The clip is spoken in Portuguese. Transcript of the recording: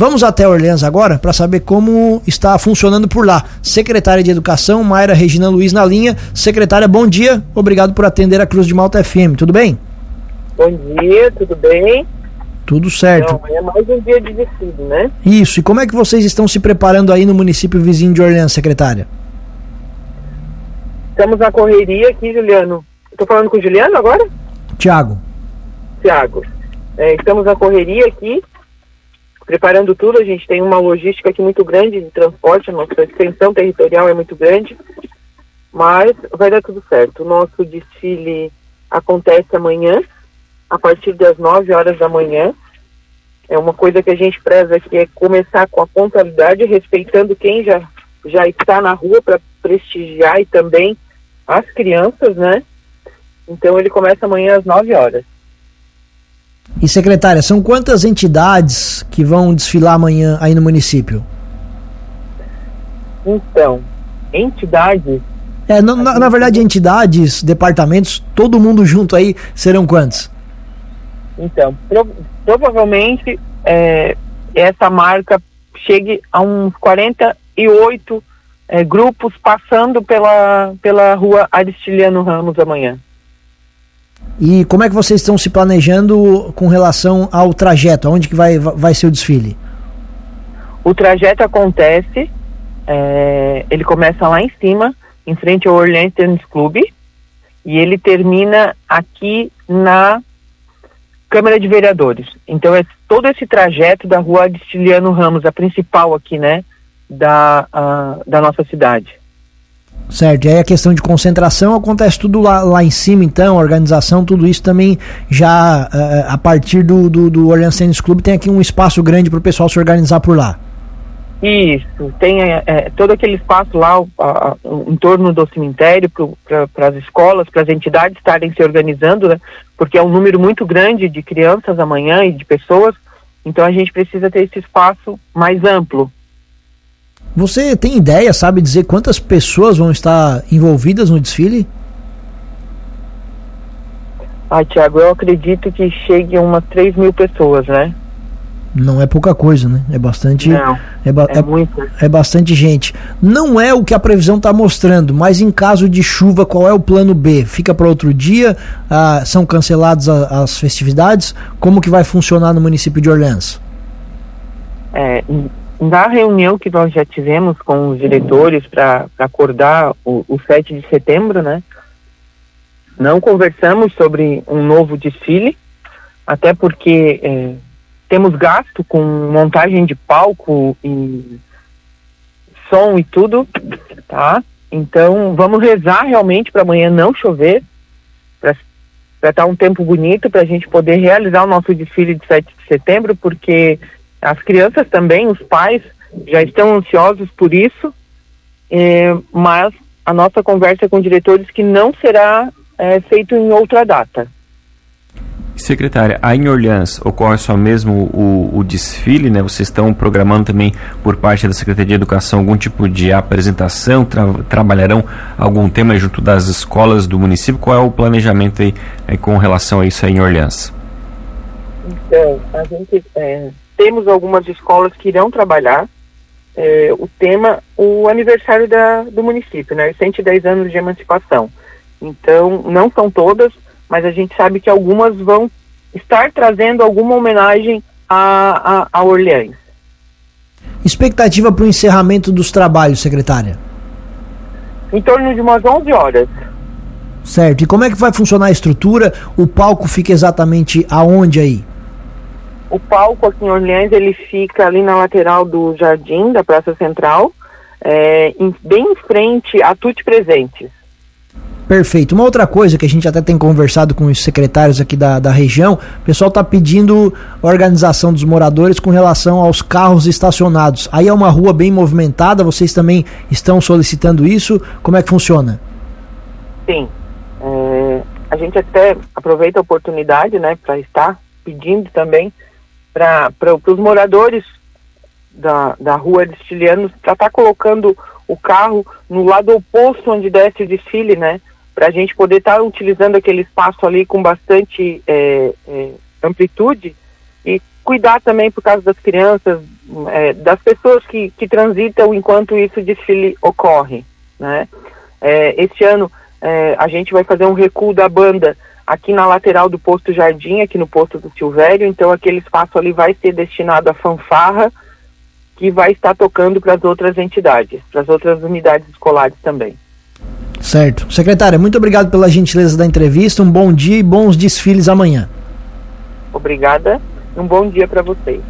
Vamos até Orleans agora para saber como está funcionando por lá. Secretária de Educação, Mayra Regina Luiz na linha. Secretária, bom dia. Obrigado por atender a Cruz de Malta FM. Tudo bem? Bom dia, tudo bem? Tudo certo. Então, é mais um dia de desfile, né? Isso. E como é que vocês estão se preparando aí no município vizinho de Orleans, secretária? Estamos na correria aqui, Juliano. Estou falando com o Juliano agora? Tiago. Tiago. É, estamos na correria aqui, preparando tudo. A gente tem uma logística aqui muito grande de transporte, a nossa extensão territorial é muito grande, mas vai dar tudo certo. O nosso desfile acontece amanhã, a partir das 9 horas da manhã. É uma coisa que a gente preza aqui é começar com a pontualidade, respeitando quem já, já está na rua para prestigiar e também as crianças, né? Então ele começa amanhã às 9 horas. E secretária, são quantas entidades que vão desfilar amanhã aí no município? Então, entidades. É, na, na, na verdade, entidades, departamentos, todo mundo junto aí serão quantos? Então, pro, provavelmente é, essa marca chegue a uns 48 é, grupos passando pela, pela rua Aristiliano Ramos amanhã. E como é que vocês estão se planejando com relação ao trajeto? Aonde que vai, vai ser o desfile? O trajeto acontece, é, ele começa lá em cima, em frente ao Orleans Tennis Club, e ele termina aqui na Câmara de Vereadores. Então é todo esse trajeto da rua Aristiliano Ramos, a principal aqui, né? da, uh, da nossa cidade. Certo, e aí a questão de concentração acontece tudo lá, lá em cima, então, organização, tudo isso também já uh, a partir do, do, do Orleans Tennis Club tem aqui um espaço grande para o pessoal se organizar por lá. Isso, tem é, todo aquele espaço lá uh, em torno do cemitério para as escolas, para as entidades estarem se organizando, né? porque é um número muito grande de crianças amanhã e de pessoas, então a gente precisa ter esse espaço mais amplo você tem ideia, sabe dizer quantas pessoas vão estar envolvidas no desfile? Ah, Tiago, eu acredito que chegue a umas 3 mil pessoas, né? Não é pouca coisa, né? É bastante. Não, é, ba é, é, é, bastante gente. Não é o que a previsão está mostrando, mas em caso de chuva, qual é o plano B? Fica para outro dia? Ah, são canceladas as festividades? Como que vai funcionar no município de Orleans? É, na reunião que nós já tivemos com os diretores para acordar o, o 7 de setembro, né? Não conversamos sobre um novo desfile, até porque é, temos gasto com montagem de palco e som e tudo, tá? Então vamos rezar realmente para amanhã não chover, para estar tá um tempo bonito para a gente poder realizar o nosso desfile de 7 de setembro, porque as crianças também, os pais, já estão ansiosos por isso, é, mas a nossa conversa com diretores que não será é, feito em outra data. Secretária, aí em Orleans ocorre só mesmo o, o, desfile, né? Vocês estão programando também por parte da Secretaria de Educação algum tipo de apresentação? Tra trabalharão algum tema junto das escolas do município? Qual é o planejamento aí, é, com relação a isso aí em Orleans? Então, a gente é, temos algumas escolas que irão trabalhar é, o tema, o aniversário da, do município, né? 110 anos de emancipação. Então, não são todas, mas a gente sabe que algumas vão estar trazendo alguma homenagem a, a, a Orleans. Expectativa para o encerramento dos trabalhos, secretária? Em torno de umas 11 horas. Certo. E como é que vai funcionar a estrutura? O palco fica exatamente aonde aí? O palco aqui em Orleans, ele fica ali na lateral do jardim da Praça Central, é, em, bem em frente a Tutti Presentes. Perfeito. Uma outra coisa que a gente até tem conversado com os secretários aqui da, da região, o pessoal está pedindo organização dos moradores com relação aos carros estacionados. Aí é uma rua bem movimentada, vocês também estão solicitando isso? Como é que funciona? Sim. É, a gente até aproveita a oportunidade né, para estar pedindo também para os moradores da, da rua Destilianos para estar tá colocando o carro no lado oposto onde desce o desfile, né? Para a gente poder estar tá utilizando aquele espaço ali com bastante é, é, amplitude e cuidar também por causa das crianças, é, das pessoas que, que transitam enquanto isso desfile ocorre. Né? É, este ano é, a gente vai fazer um recuo da banda aqui na lateral do posto Jardim, aqui no posto do Silvério, então aquele espaço ali vai ser destinado à fanfarra, que vai estar tocando para as outras entidades, para as outras unidades escolares também. Certo. Secretária, muito obrigado pela gentileza da entrevista, um bom dia e bons desfiles amanhã. Obrigada, um bom dia para vocês.